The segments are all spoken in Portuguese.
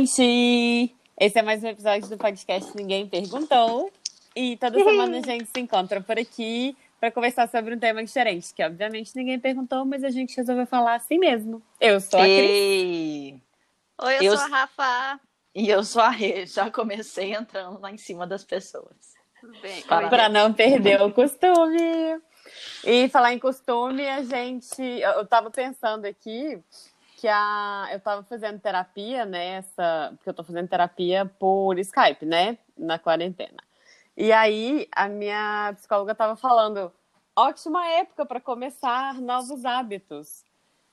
gente! Esse é mais um episódio do podcast Ninguém Perguntou. E toda semana a gente se encontra por aqui para conversar sobre um tema diferente, que obviamente ninguém perguntou, mas a gente resolveu falar assim mesmo. Eu sou a Cris. Ei. Oi, eu, Eu sou a Rafa. E eu sou a Rê, já comecei entrando lá em cima das pessoas. Tudo bem? Para- não perder o costume. E falar em costume, a gente. Eu eu tava pensando aqui que a, eu tava fazendo terapia, né? Essa, porque eu tô fazendo terapia por Skype, né? Na quarentena. E aí a minha psicóloga tava falando: ótima época para começar novos hábitos.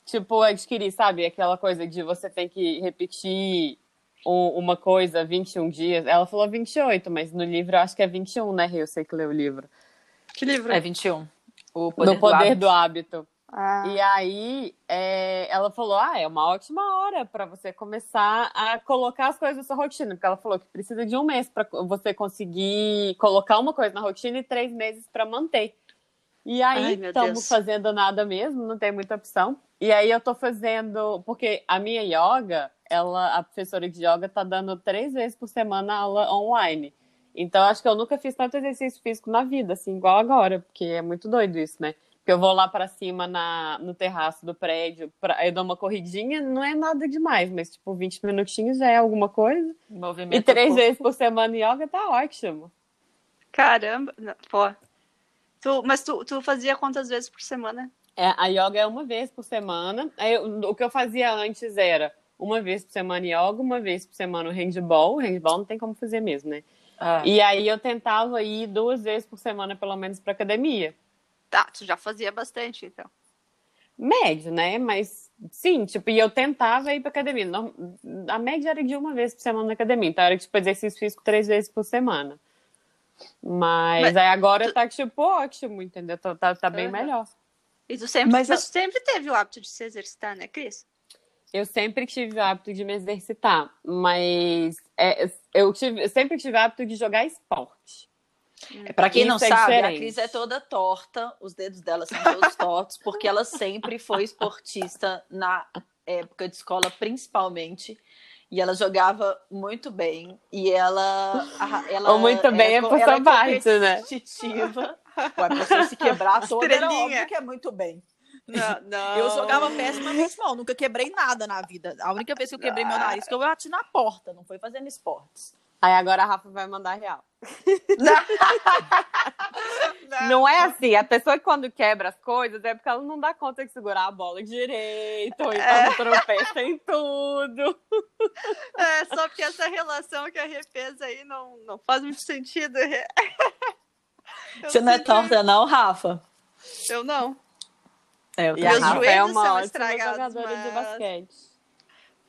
Tipo, adquirir, sabe? Aquela coisa de você tem que repetir um- uma coisa 21 dias. Ela falou 28, mas no livro eu acho que é 21, né? Eu sei que leu o livro. Que livro? É 21. O poder, do poder hábito. do hábito. Ah, E aí, é, ela falou: ah, é uma ótima hora para você começar a colocar as coisas na sua rotina. Porque ela falou que precisa de um mês para você conseguir colocar uma coisa na rotina e três meses para manter. E aí, estamos fazendo nada mesmo, não tem muita opção. E aí, eu tô fazendo. Porque a minha yoga, ela, a professora de yoga, tá dando três vezes por semana aula online. Então, acho que eu nunca fiz tanto exercício físico na vida, assim, igual agora, porque é muito doido isso, né? Porque eu vou lá pra cima na, no terraço do prédio, pra, eu dou uma corridinha, não é nada demais, mas tipo, 20 minutinhos já é alguma coisa. Movimento E três corpo. vezes por semana yoga tá ótimo. caramba. Pô. Tu, mas tu, tu fazia quantas vezes por semana? É, a yoga é uma vez por semana. Eu- o que eu fazia antes era uma vez por semana yoga, uma vez por semana o handball. O handball não tem como fazer mesmo, né? Ah, E aí eu tentava ir duas vezes por semana, pelo menos, pra academia. Tá, tu já fazia bastante, então. Médio, né? Mas sim, tipo, e eu tentava ir pra academia. Não- a média era de uma vez por semana na academia. Então era tipo exercício físico três vezes por semana. Mas, Mas aí agora tu- tá tipo ótimo, entendeu? Tá, tá, tá bem Aham. melhor. E tu sempre, Mas mas, eu- tu sempre teve o hábito de se exercitar, né, Cris? Eu sempre tive o hábito de me exercitar, mas é, eu, tive, eu sempre tive o hábito de jogar esporte. É, Pra quem não Isso é sabe, a diferente. Cris é toda torta, os dedos dela são todos tortos, porque ela sempre foi esportista na época de escola, principalmente. E ela jogava muito bem. E ela. a- ela Ou muito bem é co- por ela sua parte, né? competitiva. Ué, pra você se quebrar toda, era Estrelinha. óbvio que é muito bem. Não, não. Eu jogava pessimamente mal, nunca quebrei nada na vida. A única vez que eu quebrei meu nariz, que eu bati na porta, não foi fazendo esportes. Aí agora a Rafa vai mandar real. Não é assim, a pessoa que quando quebra as coisas é porque ela não dá conta de segurar a bola direito, então É. tropeça em tudo. É, só porque essa relação que a Rê fez aí não, não faz muito sentido. Eu Você não é torta, não, Rafa? Eu não. É, eu E Meus a Rafa é joelhos uma são ótima estragados, jogadora de mas- basquete.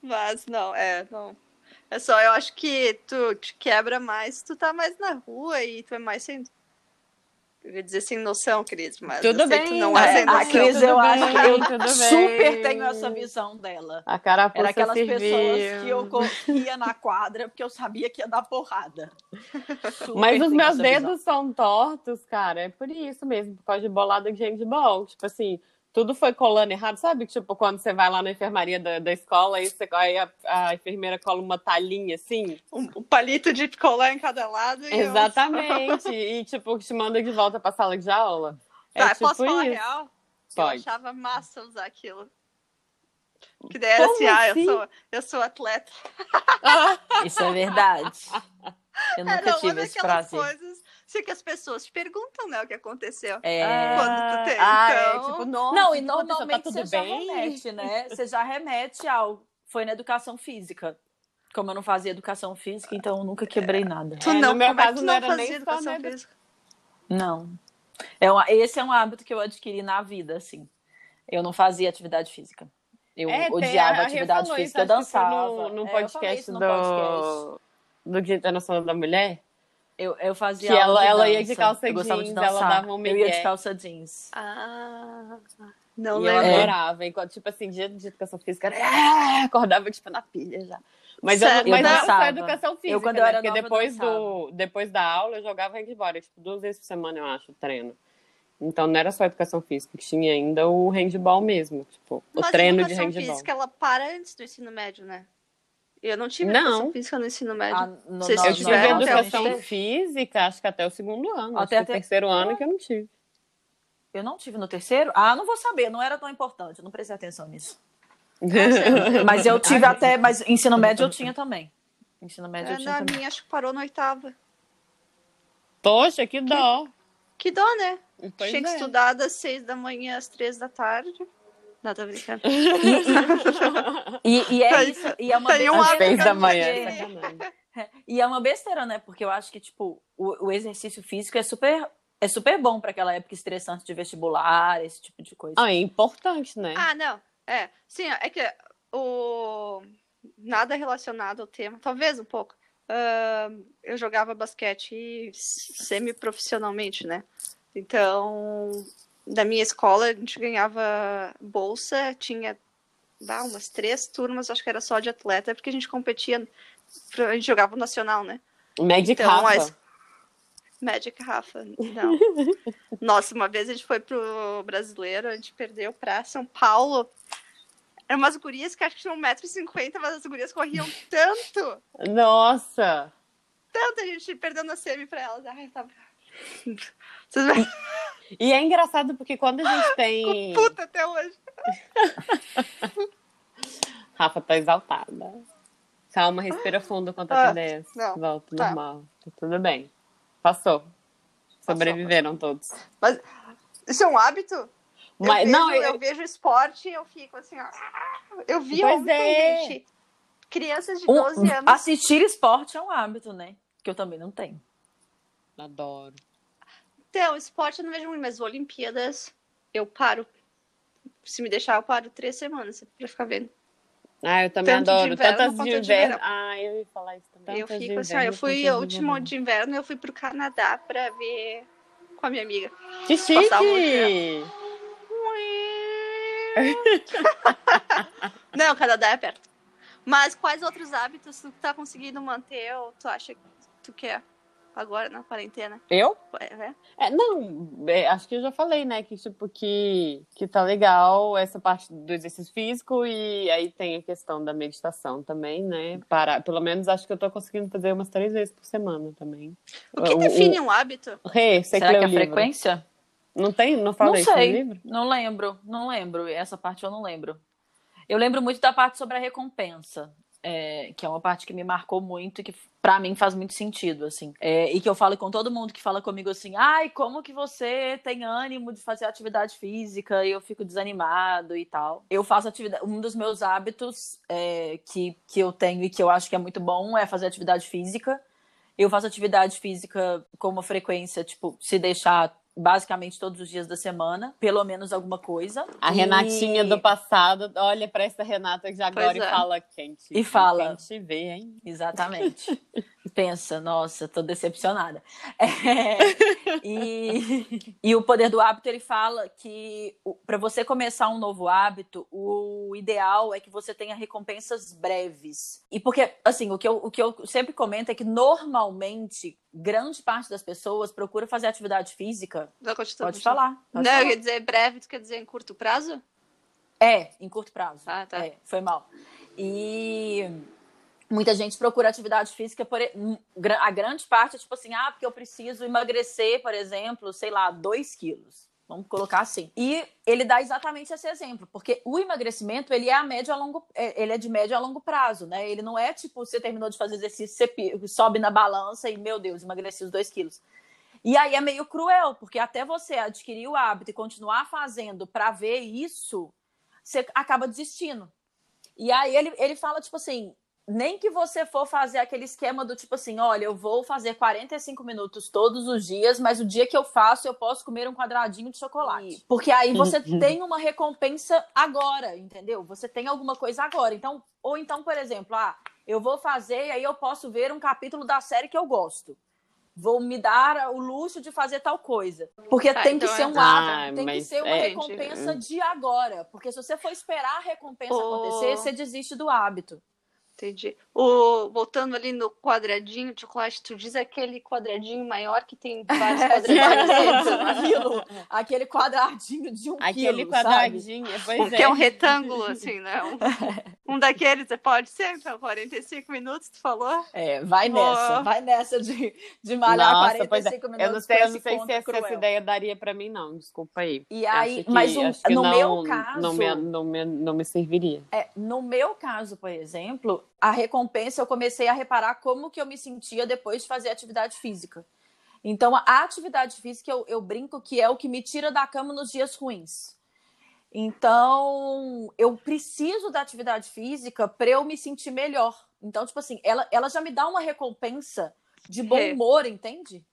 Mas não, é, não. É só, eu acho que tu te quebra mais tu tá mais na rua e tu é mais sem. Eu ia dizer sem noção, Cris, mas Tudo eu sei bem, que tu não é, é sem a noção. Cris, Tudo eu bem, acho que eu tudo super bem. tenho essa visão dela. A carapuça Era aquelas serviu. pessoas que eu corria na quadra porque eu sabia que ia dar porrada. Super Mas os meus dedos visão. são tortos, cara. É por isso mesmo, por causa de bolada de handball. Tipo assim, tudo foi colando errado. Sabe, tipo, quando você vai lá na enfermaria da, da escola e você, aí a, a enfermeira cola uma talhinha assim? Um, um palito de picolé em cada lado. E eu- Exatamente. e, tipo, te manda de volta pra sala de aula. É Tá, tipo posso falar isso. real? Pode. Eu achava massa usar aquilo. Que daí era Como assim, ah, assim? eu sou, eu sou atleta. Isso é verdade. Eu nunca Era uma tive esse daquelas prazer. coisas assim, que as pessoas te perguntam, né, o que aconteceu. É... Quando tu tem, ah, é, então- tipo, nossa, Não, e aconteceu? normalmente tá você tudo já bem? remete, né? Você já remete ao. Foi na educação física. Como eu não fazia educação física, então eu nunca quebrei nada. Tu É, no não, meu é caso, tu não não era nem fazia só educação edu- física? Não. É uma- esse é um hábito que eu adquiri na vida, assim. Eu não fazia atividade física. Eu É, odiava a atividade falou física, eu isso, dançava. No, no É, eu falei podcast isso no do, podcast. do Dia Internacional da Mulher. Eu, eu fazia Que ela- de ela ia de calça eu gostava de jeans, ela dava um Eu ia de calça jeans. Ah, não e eu lembro. adorava. Enquanto, tipo assim, dia de educação física, era, acordava, tipo, na pilha já. Mas eu, mas Eu era só dançava. educação física, Eu, quando eu né? era Porque nova, depois, do, depois da aula, eu jogava handball, tipo, duas vezes por semana, eu acho, treino. Então não era só educação física, que tinha ainda o handball mesmo, tipo, o Mas treino de educação handball. física, ela para antes do ensino médio, né? Eu não tive Não. educação física no ensino médio. Ah, no- Vocês Eu tive tiveram não até o educação física, acho que até o segundo ano. Até- acho que até- o terceiro ano que eu não tive. Eu não tive no terceiro? Ah, não vou saber, não era tão importante, eu não prestei atenção nisso. Mas eu tive Ai, até, mas ensino médio eu tinha também. Ensino médio eu É, tinha na também. minha, acho que parou na oitava. Poxa, que dó. Que dó, né? Pois Tinha que é. estudar das seis da manhã às três da tarde. Não, tô brincando. E, e é Tem- isso, e é uma tem um Às seis da manhã. sacanagem. E é uma besteira, né? Porque eu acho que, tipo, o, o exercício físico é super, é super bom para aquela época estressante de vestibular, esse tipo de coisa. Ah, é importante, né? Ah, não. É. Sim, é que o. Nada relacionado ao tema, talvez um pouco. Ah, eu jogava basquete semi-profissionalmente, né? Então, da minha escola, a gente ganhava bolsa, tinha ah, umas três turmas, acho que era só de atleta, porque a gente competia, a gente jogava o nacional, né? Magic Então, Rafa. Magic Rafa, não. Nossa, uma vez a gente foi pro brasileiro, a gente perdeu pra São Paulo. Eram umas gurias que acho que tinham 1,50m, mas as gurias corriam tanto, Nossa! tanto, a gente perdeu na semi pra elas. Ai, veem? E é engraçado porque quando a gente tem. Puta até hoje. Rafa tá exaltada. Calma, respira fundo quanto Ah, a TDS. não, Volta, tá. normal. Tá tudo bem. Passou. Sobreviveram todos. Mas isso é um hábito? Eu Mas, vejo, não, eu... eu, vejo esporte e eu fico assim, ó. Eu vi Pois ontem, é. gente. Crianças de Um- 12 anos. assistir esporte é um hábito, né? Que eu também não tenho. adoro. Então, esporte eu não vejo muito, mas Olimpíadas eu paro. Se me deixar, eu paro três semanas pra ficar vendo. Ah, eu também Tanto adoro. inverno Tantas de quanto de inverno. Ah, eu ia falar isso também. eu Tantas fico assim, eu inverno fui o último de inverno, eu fui pro Canadá pra ver com a minha amiga. Que chique! Não, o Canadá é perto. Mas quais outros hábitos tu tá conseguindo manter ou tu acha que tu quer agora na quarentena? Eu? É, é? É, não, é, acho que eu já falei, né? Que tipo, que, que tá legal essa parte do exercício físico e aí tem a questão da meditação também, né? Para, pelo menos acho que eu tô conseguindo fazer umas três vezes por semana também. O que O- define um hábito? Rê, você Será que o é livro? frequência? Não tem? Não Não falei isso no sei. livro? Não lembro, não lembro. Essa parte eu não lembro. Eu lembro muito da parte sobre a recompensa, é, que é uma parte que me marcou muito e que pra mim faz muito sentido, assim. É, e que eu falo com todo mundo que fala comigo assim, ai, como que você tem ânimo de fazer atividade física e eu fico desanimado e tal. Eu faço atividade. Um dos meus hábitos é, que, que eu tenho e que eu acho que é muito bom é fazer atividade física. Eu faço atividade física com uma frequência, tipo, se deixar basicamente todos os dias da semana, pelo menos alguma coisa. A E- Renatinha do passado, olha pra essa Renata de agora Pois e é. fala quem te, E fala. Quem te vê, hein? Exatamente. Pensa, nossa, tô decepcionada. É, e, e o poder do hábito, ele fala que para você começar um novo hábito, o ideal é que você tenha recompensas breves. E porque, assim, o que eu, o que eu sempre comento é que normalmente, grande parte das pessoas procura fazer atividade física. Não, continua, Pode continua. falar. pode Não, falar. ia dizer breve, tu quer dizer em curto prazo? É, em curto prazo. Ah, tá. É, foi mal. E muita gente procura atividade física, por, hum, a grande parte é tipo assim, ah, porque eu preciso emagrecer, por exemplo, sei lá, 2 quilos. Vamos colocar assim. E ele dá exatamente esse exemplo, porque o emagrecimento, ele é a a longo, é- ele é de médio a longo prazo, né? Ele não é tipo, você terminou de fazer exercício, você sobe na balança e, meu Deus, emagreci os 2 quilos. E aí é meio cruel, porque até você adquirir o hábito e continuar fazendo para ver isso, você acaba desistindo. E aí ele, ele fala, tipo assim, nem que você for fazer aquele esquema do tipo assim, olha, eu vou fazer 45 minutos todos os dias, mas o dia que eu faço, eu posso comer um quadradinho de chocolate. Porque aí você tem uma recompensa agora, entendeu? Você tem alguma coisa agora. Então, ou então, por exemplo, ah, eu vou fazer e aí eu posso ver um capítulo da série que eu gosto. Vou me dar o luxo de fazer tal coisa. Porque Tá, tem então que ser é- um Ah, hábito, tem que mas ser uma é- recompensa de agora. Porque se você for esperar a recompensa Ô. acontecer, você desiste do hábito. Entendi. O, voltando ali no quadradinho de chocolate, tu diz aquele quadradinho maior que tem vários quadradinhos. aquele quadradinho de um Aquele quilo, quadradinho, pois que é. é um retângulo, assim, né? Um, um daqueles, pode ser, então, 45 minutos, tu falou? É, vai nessa, vai nessa de, de malhar Nossa, pois é. 45 minutos Eu não sei, eu não sei se essa, essa ideia daria pra mim, não. Desculpa aí. E aí, que- mas que no não, meu caso, Não me, não, me, não me serviria. É, no meu caso, por exemplo, a recompensa eu comecei a reparar como que eu me sentia depois de fazer atividade física. Então, a atividade física eu, eu brinco que é o que me tira da cama nos dias ruins. Então, eu preciso da atividade física para eu me sentir melhor. Então, tipo assim, ela, ela já me dá uma recompensa de bom É. humor, entende?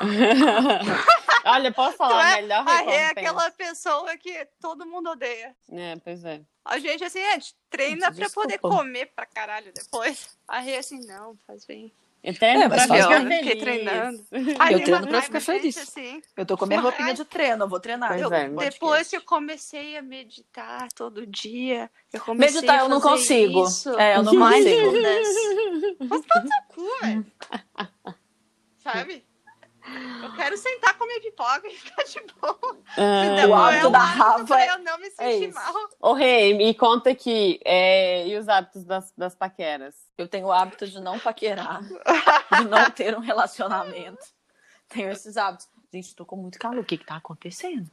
Olha, posso falar a é- melhor Ah, recompensa? é aquela pessoa que todo mundo odeia. É, pois é. A gente, assim, a gente treina Gente, pra poder comer pra caralho depois. A Rê, assim, não, faz bem. Eu treino É, mas pra ficar bem. Fiquei feliz. treinando. Eu treino pra ficar mas, feliz. gente, assim, Eu tô com a minha roupinha Ai. de treino, eu vou treinar. Eu- é. Depois que eu comecei a meditar todo dia, eu comecei Meditar a eu não consigo. Isso. É, eu não consigo. Mas no seu cu, velho. Sabe? Eu quero sentar com minha pipoca e ficar de boa. Ah, Entendeu? o hábito é da Rafa pra é- eu não me é sentir isso. mal. Ô, Rei, me conta aqui. é, e os hábitos das, das paqueras? Eu tenho o hábito de não paquerar, de não ter um relacionamento. Tenho esses hábitos. Gente, tô com muito calor. O que que tá acontecendo?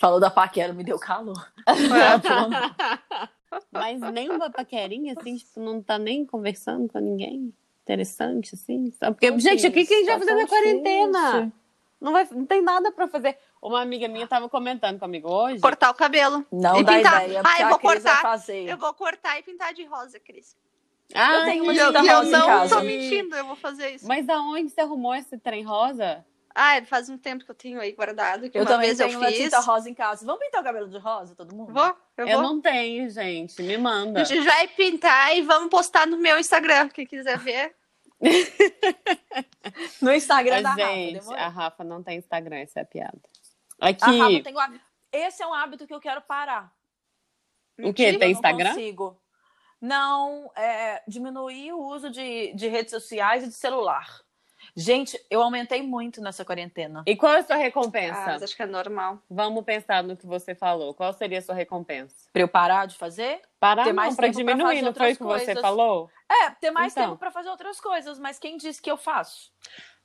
Falou da paquera, me deu calor. Mas nem uma paquerinha, assim, tipo, não tá nem conversando com ninguém? Interessante, assim? Só Porque, Tão gente, o que, que a gente vai fazer na quarentena? Não, vai, não tem nada pra fazer. Uma amiga minha tava comentando comigo hoje. Cortar o cabelo. Não E dá pintar. ideia, Ah, eu vou cortar. fazer. Eu vou cortar e pintar de rosa, Cris. Ah, Eu tenho uma E eu, e eu rosa em não casa. tô mentindo, eu vou fazer isso. Mas aonde você arrumou esse trem rosa? Ah, faz um tempo que eu tenho aí guardado. Que Eu uma também vez tenho eu uma fiz. tinta rosa em casa. Vamos pintar o cabelo de rosa, todo mundo? Vou, eu, Eu, vou. não tenho, gente. Me manda. A gente vai pintar e vamos postar no meu Instagram. Quem quiser ver. No Instagram Mas, da Rafa, gente, demorou? a Rafa não tem Instagram, essa é a piada. A Aqui, Rafa tem o hábito. Esse é um hábito que eu quero parar. o que? Eu Tem não Instagram? consigo. Não, é, diminuir o uso de, de redes sociais e de celular. Gente, eu aumentei muito nessa quarentena. E qual é a sua Ah, recompensa? mas acho que é normal. Vamos pensar no que você falou. Qual seria a sua recompensa? Pra eu parar de fazer? Parar Ter não, mais pra tempo pra diminuir, fazer não foi o que você falou? É, ter mais Então. tempo pra fazer outras coisas, mas quem disse que eu faço?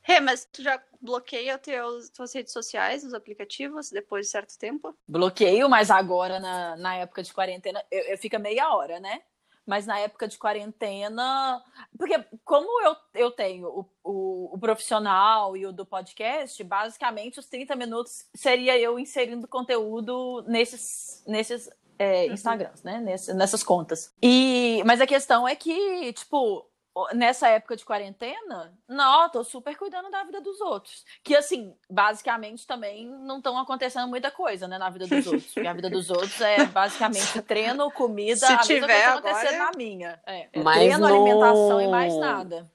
Rê, mas tu já bloqueia teus, tuas redes sociais, os aplicativos, depois de certo tempo? Bloqueio, mas agora, na, na época de quarentena, eu, eu fica meia hora, né? Mas na época de quarentena. Porque, como eu, eu tenho o, o, o profissional e o do podcast, basicamente os 30 minutos seria eu inserindo conteúdo nesses, nesses é, Uhum. Instagrams, né? Nesse, nessas contas. E, mas a questão é que, tipo, nessa época de quarentena, não, tô super cuidando da vida dos outros. Que, assim, basicamente também não estão acontecendo muita coisa, né, na vida dos outros. Porque a vida dos outros é basicamente treino, comida, Se a mesma tiver coisa agora, acontecendo é- na minha. É, é Mas treino, no- alimentação e mais nada.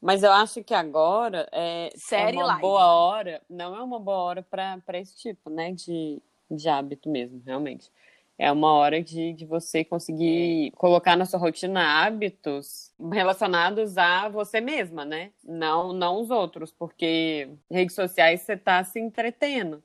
Mas eu acho que agora é, é Série uma live. boa hora. Não é uma boa hora para esse tipo, né? De, de hábito mesmo, realmente. É uma hora de, de você conseguir colocar na sua rotina hábitos relacionados a você mesma, né? Não, não os outros, porque redes sociais você tá se entretendo.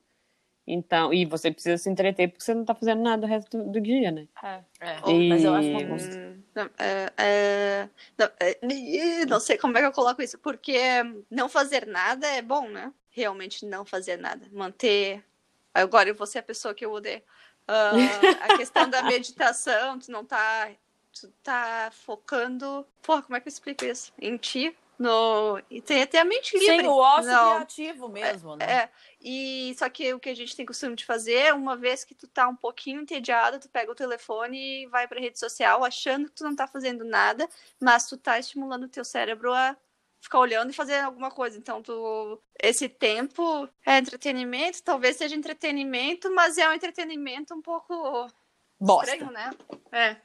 Então, e você precisa se entreter porque você não tá fazendo nada o resto do, do dia, né? É, E- Mas eu acho uma bosta. Hum, não, é, é, não, é, não sei como é que eu coloco isso, porque não fazer nada é bom, né? Realmente não fazer nada. Manter. Agora eu vou ser a pessoa que eu odeio. Ah, a questão da meditação, tu não tá. Tu tá focando. Porra, como é que eu explico isso? Em ti. No... E tem até a mente livre. Sim, o ócio Não. criativo mesmo, né? É, e só que o que a gente tem costume de fazer, uma vez que tu tá um pouquinho entediado, tu pega o telefone e vai pra rede social achando que tu não tá fazendo nada, mas tu tá estimulando o teu cérebro a ficar olhando e fazer alguma coisa. Então, tu esse tempo é entretenimento, talvez seja entretenimento, mas é um entretenimento um pouco Bosta. estranho, né? É.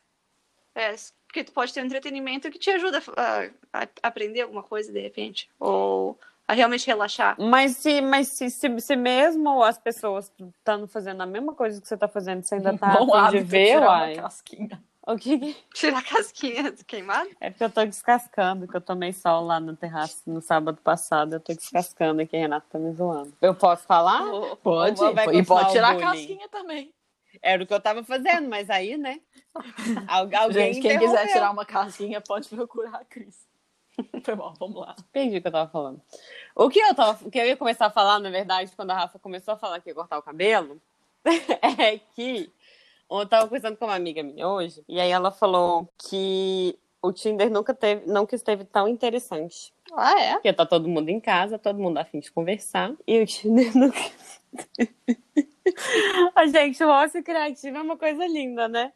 É, porque tu pode ter um entretenimento que te ajuda a, a aprender alguma coisa de repente, ou a realmente relaxar. Mas se, mas se, se, se mesmo as pessoas estão fazendo a mesma coisa que você tá fazendo, você ainda tá Bom a fim de ver, uai. O que que... Tirar a casquinha queimada? É porque eu tô descascando, que eu tomei sol lá no terraço no sábado passado. Eu tô descascando aqui, Renato tá me zoando. Eu posso falar? Pode, Ou vai e pode tirar a casquinha também. Era o que eu tava fazendo, mas aí, né? Al- Alguém Gente, quem quiser tirar uma casquinha pode procurar a Cris. Foi bom, vamos lá. Entendi o que eu tava falando. O que eu, tava, o que eu ia começar a falar, na verdade, quando a Rafa começou a falar que ia cortar o cabelo, é que eu tava conversando com uma amiga minha hoje, e aí ela falou que o Tinder nunca teve, nunca esteve tão interessante. Ah, é? Porque tá todo mundo em casa, todo mundo a fim de conversar, e o Tinder nunca. a gente, o ócio criativo é uma coisa linda, né?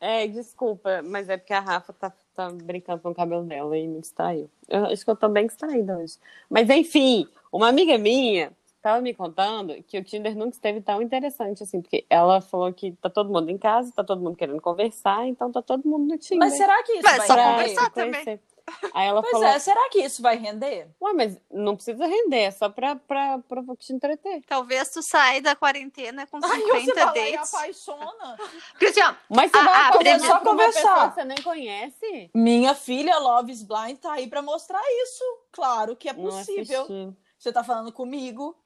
É, desculpa, mas é porque a Rafa tá, tá brincando com o cabelo dela e me distraiu. Eu acho que eu tô bem distraída hoje. Mas enfim, uma amiga minha tava me contando que o Tinder nunca esteve tão interessante assim, porque ela falou que tá todo mundo em casa, tá todo mundo querendo conversar, então tá todo mundo no Tinder. Mas será que isso Mas vai só conversar também. Aí ela Pois falou, é, será que isso vai render? ué, mas não precisa render, é só pra, pra, pra te entreter. Talvez tu saia da quarentena com Aí você 50 vai lá e dates. apaixona. Porque assim, ó, Mas você Ah, vai fazer primeiro- só conversar. que você nem conhece? Minha filha Loves Blind tá aí pra mostrar isso. Claro que é possível. Você tá falando comigo.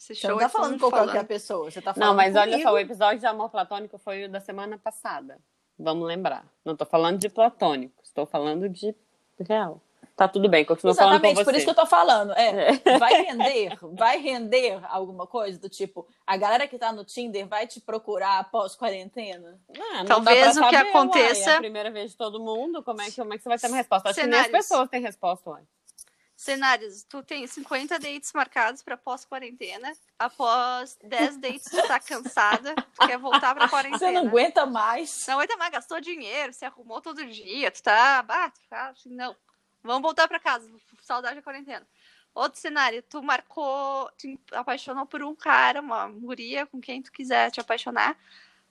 Esse Você show não é tá falando com qualquer falando. pessoa. Você tá falando Não, mas olha comigo. só, o episódio de amor platônico foi o da semana passada. Vamos lembrar. Não tô falando de platônico, estou falando de real. Tá tudo bem, continua falando com Exatamente, você. por isso que eu tô falando. É, vai render, vai render alguma coisa do tipo, a galera que tá no Tinder vai te procurar após quarentena? Ah, não Talvez o que saber, aconteça- Uai, é a primeira vez de todo mundo, como é que, como é que você vai ter uma resposta? Acho que nem as pessoas têm resposta, uai. Cenários, tu tem 50 dates marcados pra pós-quarentena. Após 10 dates, tu tá cansada, tu quer voltar pra quarentena. Você não aguenta mais. Não aguenta mais, gastou dinheiro, se arrumou todo dia, tu tá. Ah, tu tá assim, não. Vamos voltar pra casa, saudade da quarentena. Outro cenário, tu marcou, te apaixonou por um cara, uma guria com quem tu quiser te apaixonar.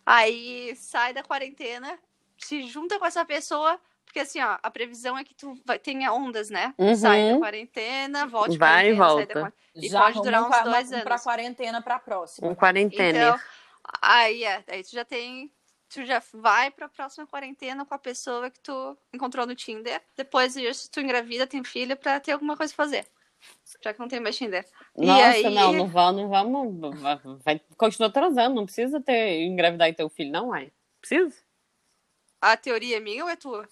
Aí sai da quarentena, se junta com essa pessoa, porque assim, ó, a previsão é que tu vai, tenha ondas, né? Uhum. Sai da quarentena, volte Vai e volta. da. E Já pode durar um uns dois uma- anos. pra quarentena pra próxima. Um quarentena. Então, aí é, aí tu já tem. Tu já vai pra próxima quarentena com a pessoa que tu encontrou no Tinder. Depois disso, tu engravida, tem filho pra ter alguma coisa pra fazer. Já que não tem mais Tinder. E Nossa, aí- não, não vamos, não vamos. Vai, vai- continua transando, não precisa ter engravidar e ter o filho, não, uai. Precisa? A teoria é minha ou é tua?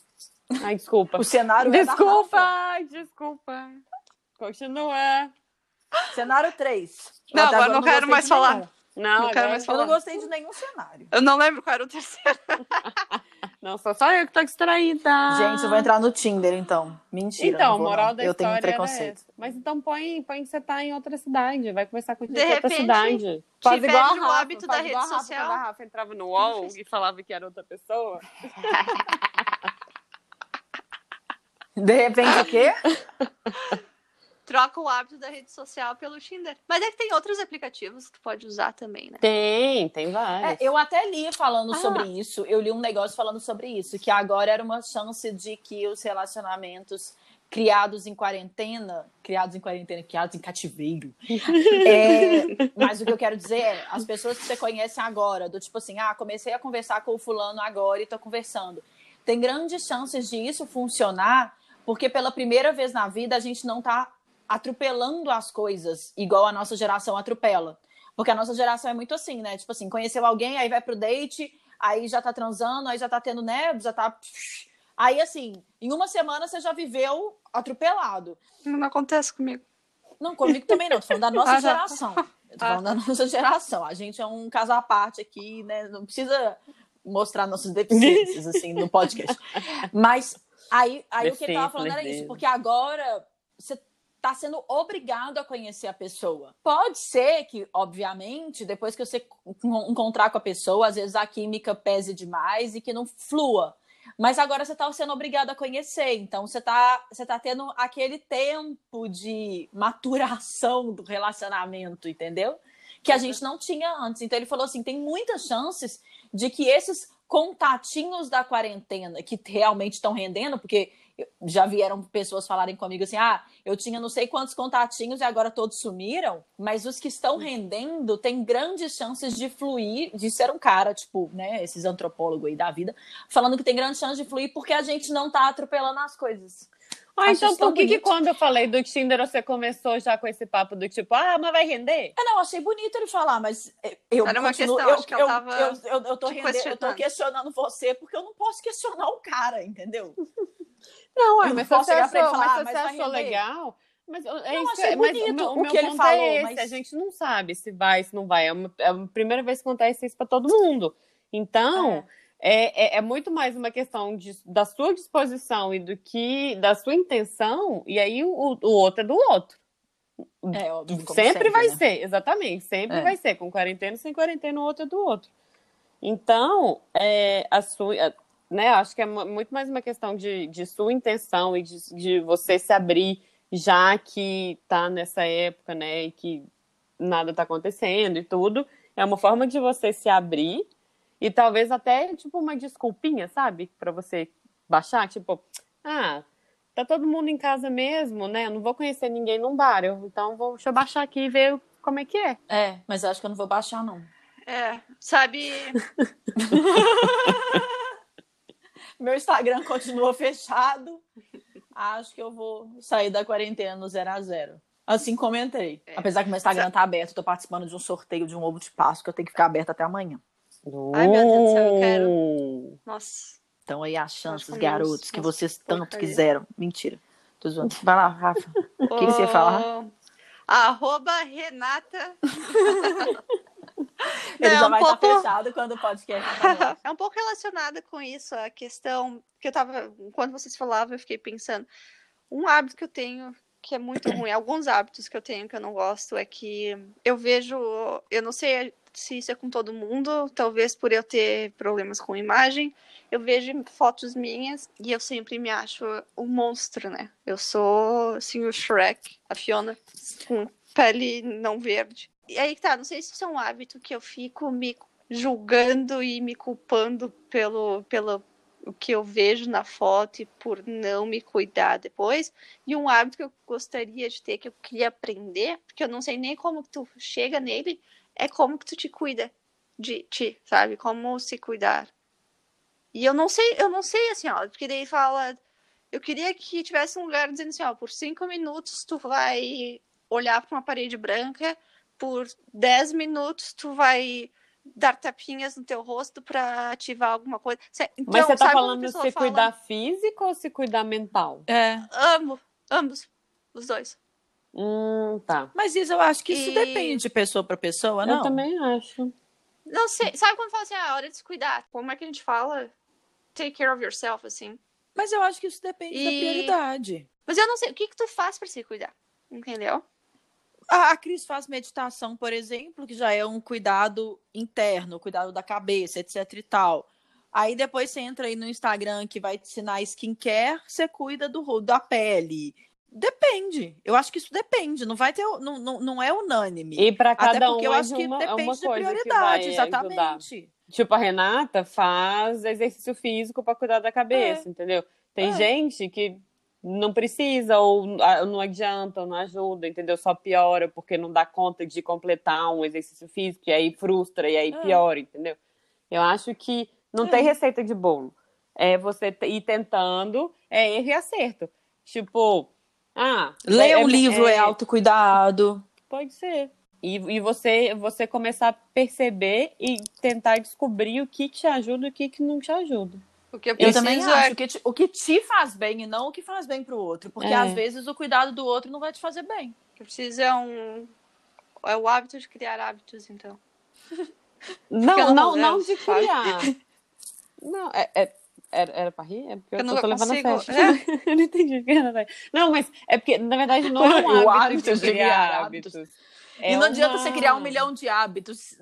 Ai, desculpa. O cenário é da Desculpa, Rafa. ai, desculpa. Continua. Cenário 3. Não, agora não quero mais falar. Não, Não quero mais Eu não falar. gostei de nenhum cenário. Eu não lembro qual era o terceiro. Não, sou só eu que tô distraída. Gente, eu vou entrar no Tinder, então. Mentira. Então, vou, moral não. da Eu tenho história era preconceito. essa. Mas então põe, põe que você tá em outra cidade. Vai conversar com De de outra repente, cidade. Faz igual a perde o Rafa, hábito faz da igual a rede Rafa, social. A Rafa entrava no UOL e falava que era outra pessoa. De repente, o quê? Troca o hábito da rede social pelo Tinder. Mas é que tem outros aplicativos que tu pode usar também, né? Tem, tem vários. É, eu até li falando Ah. sobre isso. Eu li um negócio falando sobre isso, que agora era uma chance de que os relacionamentos criados em quarentena, criados em quarentena, criados em cativeiro. É, mas o que eu quero dizer é, as pessoas que você conhece agora, do tipo assim, ah, comecei a conversar com o fulano agora e tô conversando. Tem grandes chances de isso funcionar, porque pela primeira vez na vida a gente não tá atropelando as coisas igual a nossa geração atropela. Porque a nossa geração é muito assim, né? Tipo assim, conheceu alguém, aí vai pro date, aí já tá transando, aí já tá tendo, né? Já tá. Aí, assim, em uma semana você já viveu atropelado. Não acontece comigo. Não, comigo também não, tô falando da nossa Ah, geração. Eu tô Ah, falando da nossa geração. A gente é um caso à parte aqui, né? Não precisa mostrar nossas deficiências, assim, no podcast. Mas aí, aí o que eu tava falando era isso, porque agora você tá sendo obrigado a conhecer a pessoa. Pode ser que, obviamente, depois que você en- encontrar com a pessoa, às vezes a química pese demais e que não flua. Mas agora você está sendo obrigado a conhecer, então você está você tá tendo aquele tempo de maturação do relacionamento, entendeu? Que a gente não tinha antes. Então ele falou assim: tem muitas chances de que esses contatinhos da quarentena que realmente estão rendendo, porque já vieram pessoas falarem comigo assim: ah, eu tinha não sei quantos contatinhos e agora todos sumiram, mas os que estão rendendo têm grandes chances de fluir, de ser um cara, tipo, né, esses antropólogos aí da vida, falando que tem grandes chances de fluir porque a gente não tá atropelando as coisas. Ah, então por que, que quando eu falei do Tinder você começou já com esse papo do tipo, ah, mas vai render? É, não, achei bonito ele falar, mas eu Era uma continuo, questão, eu, acho que ela tava eu, eu, eu, tô eu tô questionando você porque eu não posso questionar o cara, entendeu? Não, Eu não mas posso você chegar pra ele achou, falar, mas mas você achou legal. Mas é Não, isso, achei mas bonito meu, o meu que ele ponto falou, é esse, mas- a gente não sabe se vai, se não vai. É, uma, é a primeira vez que acontece isso para todo mundo. Então, é, é, é muito mais uma questão de, da sua disposição e do que da sua intenção, e aí o, o outro é do outro. É, óbvio, como sempre, vai né? ser, exatamente, sempre É. vai ser, com quarentena, sem quarentena, o outro é do outro. Então, é, a sua, é, né, acho que é mu- muito mais uma questão de, de sua intenção e de, de você se abrir, já que tá nessa época, né, e que nada tá acontecendo e tudo. É uma forma de você se abrir e talvez até, tipo, uma desculpinha, sabe? Pra você baixar, tipo, ah, tá todo mundo em casa mesmo, né? Eu não vou conhecer ninguém num bar, eu- então vou, deixa eu baixar aqui e ver como é que é. É, mas acho que eu não vou baixar, não. É, sabe? Meu Instagram continua fechado. Acho que eu vou sair da quarentena no zero a zero. Assim como entrei. É. Apesar que meu Instagram tá aberto, tô participando de um sorteio de um ovo de Páscoa que eu tenho que ficar aberto até amanhã. Ai, meu Deus do céu, eu quero. Nossa. Então aí as chances, Nossa, garotos, nossa, que vocês tanto porcaria. quiseram. Mentira. Tô zoando. Vai lá, Rafa. O que, que você ia falar? Ô, Arroba Renata. Ele É, já um vai estar pouco- fechado quando o podcast acabar. É um pouco relacionada com isso, a questão que eu tava. Enquanto vocês falavam, eu fiquei pensando. Um hábito que eu tenho que é muito ruim, alguns hábitos que eu tenho que eu não gosto é que eu vejo. Eu não sei se isso é com todo mundo, talvez por eu ter problemas com imagem. Eu vejo fotos minhas e eu sempre me acho um monstro, né? Eu sou, assim, o Shrek, a Fiona, com pele não verde. E aí tá, não sei se isso é um hábito que eu fico me julgando e me culpando pelo, pelo o que eu vejo na foto e por não me cuidar depois. E um hábito que eu gostaria de ter, que eu queria aprender, porque eu não sei nem como tu chega nele, é como que tu te cuida de ti, sabe? Como se cuidar. E eu não sei, eu não sei assim, ó, porque daí fala, eu queria que tivesse um lugar dizendo assim, ó, por cinco minutos tu vai olhar para uma parede branca, por 10 minutos tu vai dar tapinhas no teu rosto para ativar alguma coisa. Então, Mas você tá falando de se fala, cuidar físico ou se cuidar mental? É. Amo, ambos, os dois. Hum, tá. Mas isso eu acho que isso E- depende de pessoa para pessoa, não? Eu também acho. Não sei, sabe quando fala assim, ah, hora de se cuidar? Como é que a gente fala? Take care of yourself, assim. Mas eu acho que isso depende da E- prioridade. Mas eu não sei, o que que tu faz para se cuidar? Entendeu? A, a Cris faz meditação, por exemplo, que já é um cuidado interno, cuidado da cabeça, etc e tal. Aí depois você entra aí no Instagram que vai te ensinar skincare, você cuida do da pele. Depende. Eu acho que isso depende. Não vai ter, não, não, não é unânime. E Até cada porque um eu é acho de que uma, é depende uma de prioridade, vai ajudar. exatamente. Tipo, a Renata faz exercício físico pra cuidar da cabeça, entendeu? Tem É. gente que não precisa, ou não adianta, ou não ajuda, entendeu? Só piora porque não dá conta de completar um exercício físico, e aí frustra, e aí É. piora, entendeu? Eu acho que não É. tem receita de bolo. É você ir tentando, é erro e acerto. Tipo, ah. Ler é- um livro é, autocuidado. Pode ser. E, e você, você começar a perceber e tentar descobrir o que te ajuda e o que, que não te ajuda. O que eu Eu também é acho que te- o que te faz bem e não o que faz bem pro outro. Porque É. às vezes o cuidado do outro não vai te fazer bem. O que eu preciso é um. É o hábito de criar hábitos, então. Não, não não, não ler, de criar. Não, é, é- era, era pra rir? É porque eu, Eu não tô levando consigo- a sério. eu não entendi o que era. rir. Não, mas é porque, na verdade, não é um O hábito, hábito de criar hábitos. e É não adianta uma- você criar um milhão de hábitos.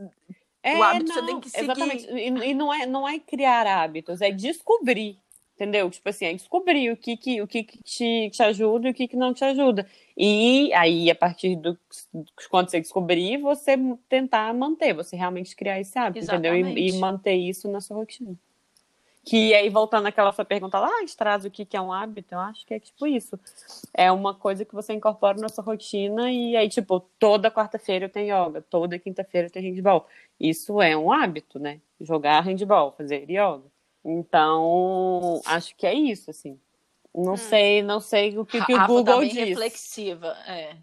É, o hábito você não, tem que seguir. Exatamente. E, e não, é, não é criar hábitos, é descobrir. Entendeu? Tipo assim, é descobrir o que, que, o que, que te, te ajuda e o que, que não te ajuda. E aí, a partir do quando você descobrir, você tentar manter, você realmente criar esse hábito, entendeu? E, e Exatamente. manter isso na sua rotina. Que aí, voltando àquela sua pergunta lá, ah, traz o que, que é um hábito, eu acho que é tipo isso. É uma coisa que você incorpora na sua rotina e aí, tipo, toda quarta-feira eu tenho yoga, toda quinta-feira eu tenho handball. Isso é um hábito, né? Jogar handball, fazer yoga. Então, acho que é isso, assim. Não hum. sei, não sei o que, que o Rafa Google tá bem diz. reflexiva, é.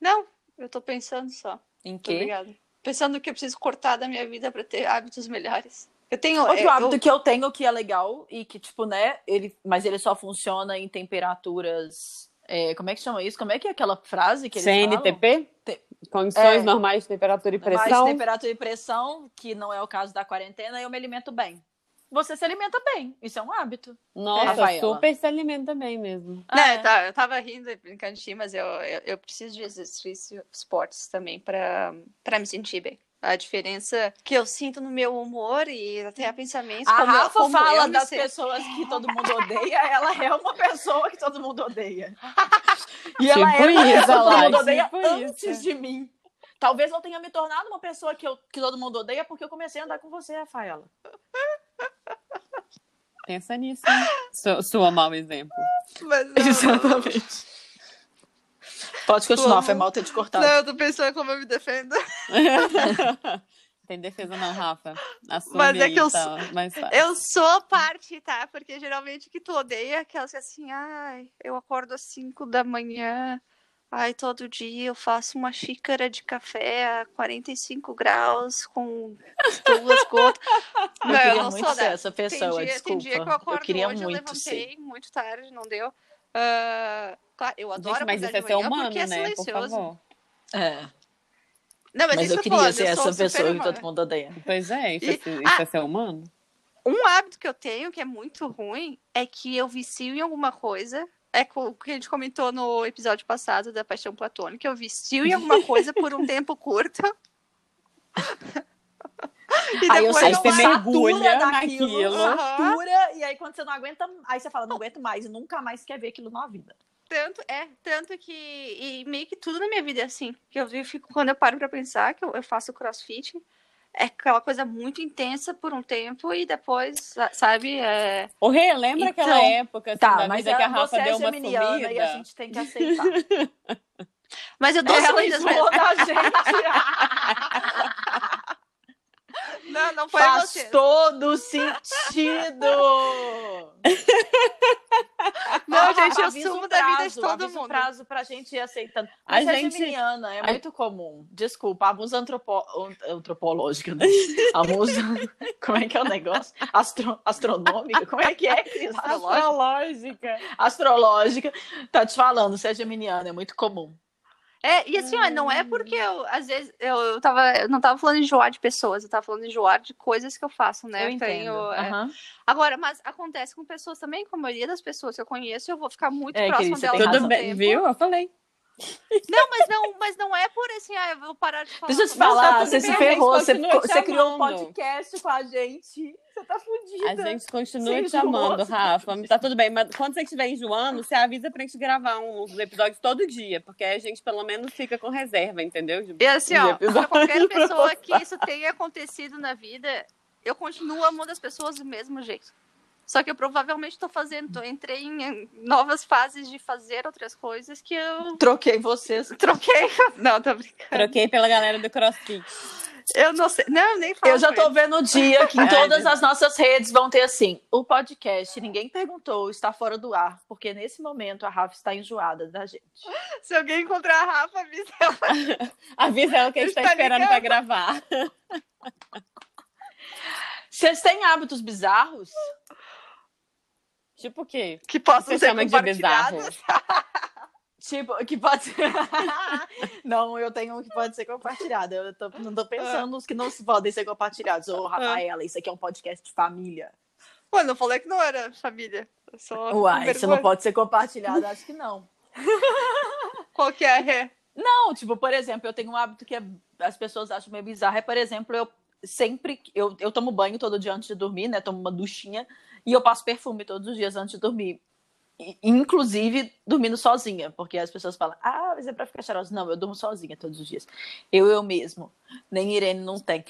Não, eu tô pensando só. Em quê? Obrigada. Pensando que eu preciso cortar da minha vida para ter hábitos melhores. Eu tenho Outro eu, hábito eu... que eu tenho que é legal e que, tipo, né, ele, mas ele só funciona em temperaturas. É, como é que chama isso? Como é que é aquela frase que eles CNTP? Te... Condições é, normais de temperatura e pressão. Normais de temperatura e pressão, que não é o caso da quarentena, eu me alimento bem. Você se alimenta bem, isso é um hábito. Nossa, é, super se alimenta bem mesmo. É, tá, eu tava rindo e brincando de ti, mas eu, eu, eu preciso de exercício, esportes também para me sentir bem a diferença que eu sinto no meu humor e até a pensamentos. A como, Rafa como fala das pessoas que todo mundo odeia, ela é uma pessoa que todo mundo odeia. E ela tipo é uma isso, pessoa que todo mundo tipo odeia isso. antes de mim. Talvez eu tenha me tornado uma pessoa que, eu, que todo mundo odeia porque eu comecei a andar com você, Rafaela. Pensa nisso, hein? Sua, sua mau exemplo. Mas não, Exatamente. Pode continuar, Como? foi mal ter te cortado. não, eu tô pensando como eu me defendo. Tem defesa não, Rafa. Assume Mas é que eu tá mais fácil. Eu sou parte, tá? Porque geralmente que tu odeia é aquelas que assim, ai, eu acordo às 5 da manhã, ai, todo dia eu faço uma xícara de café a 45 graus com duas gotas. Eu Não, queria eu não muito sou dessa. essa Tem pessoa, dia, desculpa. tem dia que eu acordo queria hoje, eu muito levantei ser. muito tarde, não deu. Ah, claro, eu adoro Gente, mas acordar isso é ser manhã humano, porque é né? Silencioso. É, Não, mas, mas eu queria falando, ser eu essa pessoa que todo mundo odeia. Pois é, isso, E- é, ser- isso é ser humano. Um hábito que eu tenho que é muito ruim é que eu vicio em alguma coisa. É o que a gente comentou no episódio passado da paixão platônica. Eu vicio em alguma coisa por um tempo curto. e Aí eu sei, Aí você mergulha satura naquilo. satura, e aí quando você não aguenta, aí você fala, não aguento mais, e nunca mais quer ver aquilo na vida. Tanto, é, tanto que. E meio que tudo na minha vida é assim. Que eu fico, quando eu paro pra pensar que eu, eu faço crossfit, é aquela coisa muito intensa por um tempo e depois, sa- sabe? É... O Rê, lembra Então, aquela época assim, Tá, da mas vida que a Rafa você deu é uma sumida? e a gente tem que aceitar. Mas eu dou Ela da gente. Não, não foi Faz você. todo sentido. Não, gente, eu Avisa sumo o da vida de prazo, todo mundo. prazo pra gente ir aceitando. A Mas é gente- geminiana, é a- muito comum. Desculpa, a musa antropo... antropológica, né? A musa... Como é que é o negócio? Astro... Astronômica? Como é que é, Cris? Astrológica. Astrológica. Tá te falando, você é geminiana, é muito comum. É, e assim, ó, não é porque eu, às vezes, eu, eu, tava, eu não tava falando de enjoar de pessoas, eu tava falando de enjoar de coisas que eu faço, né? Eu entendo. Tenho, é. Aham. Agora, mas acontece com pessoas também, com a maioria das pessoas que eu conheço, eu vou ficar muito É, próxima Cris, você delas Tudo bem, tempo. viu? Eu falei. Não, mas não, mas não é por assim, ah, eu vou parar de falar. Deixa eu te tá falar, você se ferrou, você, você criou um podcast com a gente. Você tá fudida. A gente continua te amando, você Rafa. tá Tá tudo bem, mas quando você estiver enjoando, você avisa pra gente gravar uns episódios todo dia, porque a gente pelo menos fica com reserva, entendeu? De- E assim, ó, pra qualquer pessoa que isso tenha acontecido na vida, eu continuo amando as pessoas do mesmo jeito. Só que eu provavelmente tô fazendo, tô- entrei em novas fases de fazer outras coisas que eu Troquei vocês. troquei. Não, tô brincando. Troquei pela galera do CrossFit. Eu não sei. Não, eu nem falo. Eu já tô vendo o dia que em todas as nossas redes vão ter assim: o podcast, ninguém perguntou, está fora do ar, porque nesse momento a Rafa está enjoada da gente. Se alguém encontrar a Rafa, avisa ela. Avisa ela que a gente tá Está esperando pra gravar. Vocês têm hábitos bizarros? Tipo o quê? Que possam Você ser compartilhados. Tipo, que pode ser. não, eu tenho um que pode ser compartilhado. Eu tô- não tô pensando nos que não podem ser compartilhados. Ô, Rafaela, isso aqui é um podcast de família. Pô, não falei que não era família. Eu só Uai, isso não pode ser compartilhado? Acho que não. Qual que é? Não, tipo, por exemplo, eu tenho um hábito que é- as pessoas acham meio bizarro. É, por exemplo, eu sempre. Eu, eu tomo banho todo dia antes de dormir, né? Tomo uma duchinha. E eu passo perfume todos os dias antes de dormir. Inclusive dormindo sozinha, porque as pessoas falam, ah, mas é pra ficar cheirosa. Não, eu durmo sozinha todos os dias. Eu, eu mesmo. Nem Irene não tem.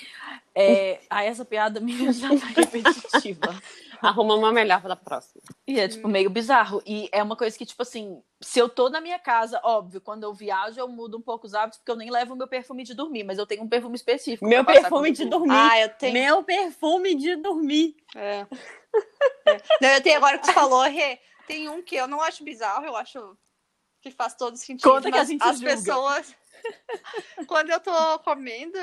É, aí essa piada minha já tá repetitiva. Arruma uma melhor pra próxima. E é, tipo, meio bizarro. E é uma coisa que, tipo assim, se eu tô na minha casa, óbvio, quando eu viajo, eu mudo um pouco os hábitos, porque eu nem levo o meu perfume de dormir, mas eu tenho um perfume específico. Meu perfume de dormir. Ah, eu tenho. Meu perfume de dormir. É. É. Não, eu tenho agora que você falou, Rê, tem um que eu não acho bizarro, eu acho que faz todo sentido. Conta que a gente as julga. pessoas. quando eu tô comendo,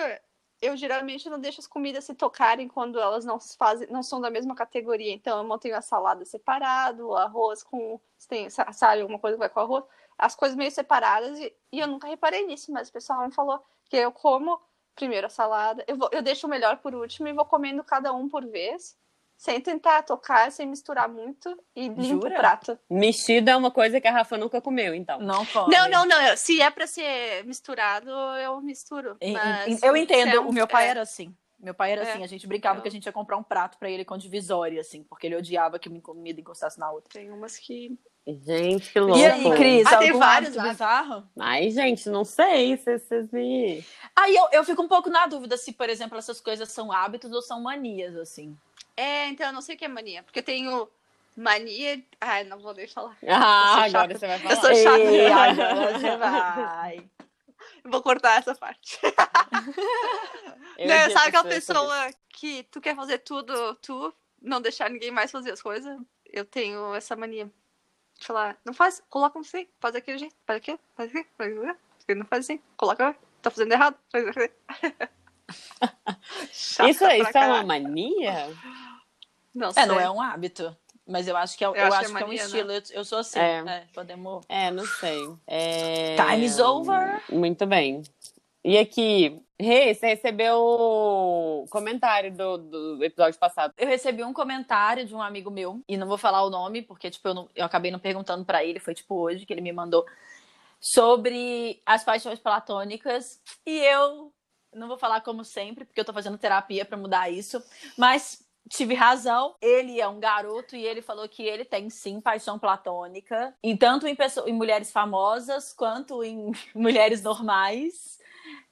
eu geralmente não deixo as comidas se tocarem quando elas não se fazem, não são da mesma categoria. Então eu mantenho a salada separado, o arroz com. Se tem, sa- sabe, alguma coisa que vai com arroz, as coisas meio separadas, e, e eu nunca reparei nisso, mas o pessoal me falou que eu como primeiro a salada, eu, vou, eu deixo o melhor por último e vou comendo cada um por vez. Sem tentar tocar, sem misturar muito e limpo Jura? o prato. Mexido é uma coisa que a Rafa nunca comeu, então. Não come. Não, não, não. Se é pra ser misturado, eu misturo. Mas Eu entendo, é um- o meu pai é. era assim. Meu pai era É. assim, a gente brincava Eu- que a gente ia comprar um prato pra ele com divisória, assim, porque ele odiava que minha comida encostasse na outra. Tem umas que. Gente, que louco. E aí, Cris, Ah, tem vários bizarro? Ai, gente, não sei se vocês me. Aí eu, eu fico um pouco na dúvida se, por exemplo, essas coisas são hábitos ou são manias, assim. É, então eu não sei o que é mania. Porque eu tenho mania. Ai, não vou nem falar. Ah, Eu agora você vai Eu falar. sou chata. Ei, agora você vai. Eu Vou cortar essa parte. Eu Não, sabe aquela pessoa que tu quer fazer tudo, tu, não deixar ninguém mais fazer as coisas? Eu tenho essa mania. De falar, não faz, coloca assim, faz daquele jeito, faz aquilo, faz aquilo, faz aquilo. Não faz assim, coloca, tá fazendo errado, faz assim. Isso, isso é uma mania? Não sei. É, não é um hábito. Mas eu acho que é, eu Eu acho acho que é é um mania, né? estilo. Eu, eu sou assim. É. né? Podemos. É, não sei. É... Time is over. Muito bem. E aqui, Rê, você recebeu o comentário do, do episódio passado. Eu recebi um comentário de um amigo meu, e não vou falar o nome, porque tipo, eu, não- eu acabei não perguntando pra ele, foi tipo hoje que ele me mandou, sobre as paixões platônicas. E eu não vou falar como sempre, porque eu tô fazendo terapia pra mudar isso, mas tive razão. Ele é um garoto e ele falou que ele tem sim paixão platônica, em tanto em, pessoa- em mulheres famosas quanto em mulheres normais.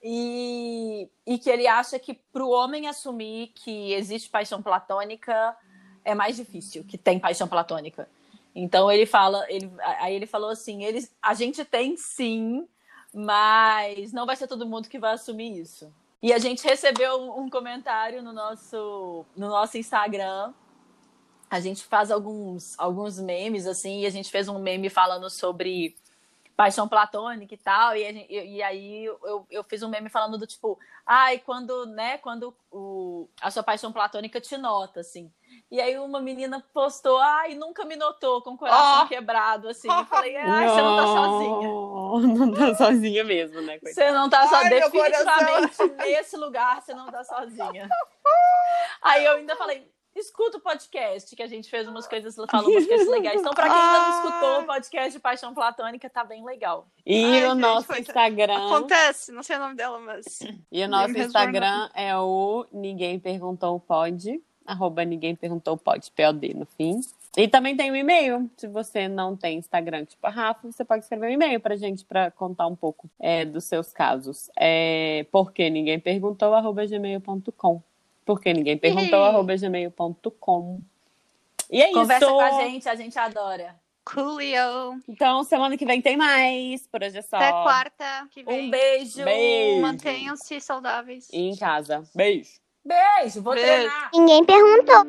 E, e que ele acha que para o homem assumir que existe paixão platônica é mais difícil, que tem paixão platônica. Então ele fala, ele, aí ele falou assim, eles, a gente tem sim, mas não vai ser todo mundo que vai assumir isso. E a gente recebeu um, comentário no nosso, no nosso Instagram. A gente faz alguns, alguns memes, assim, e a gente fez um meme falando sobre paixão platônica e tal, e, gente- e- e aí eu, eu fiz um meme falando do tipo, ai, quando, né, quando o, a sua paixão platônica te nota, assim. E aí uma menina postou, ai, nunca me notou, com o coração Oh. quebrado, assim. Eu falei, ai, você não tá sozinha. sozinha. Não tá sozinha mesmo, né? coitada? Você não tá meu definitivamente nesse lugar, você não tá sozinha. Aí eu ainda falei, escuta o podcast, que a gente fez umas coisas, falou umas coisas legais. Então, pra quem ainda não escutou o podcast de Paixão Platônica, tá bem legal. E Ai, o gente, nosso foi- Instagram. Acontece, não sei o nome dela, mas. E o nosso Ninguém Instagram é o Ninguém Perguntou Pode, arroba Ninguém Perguntou Pode, POD no fim. E também tem o e-mail. Se você não tem Instagram, tipo a Rafa, você pode escrever um e-mail pra gente pra contar um pouco é, dos seus casos. É porque ninguém perguntou, arroba gmail.com. Porque ninguém perguntou, arroba gmail.com. E é Conversa isso. com a gente, a gente adora. Coolio. Então, semana que vem tem mais. Por hoje é só. Até quarta que vem. Um beijo. Beijo. Mantenham-se saudáveis. E em casa. Beijo. Beijo, vou Beijo. treinar. Ninguém perguntou.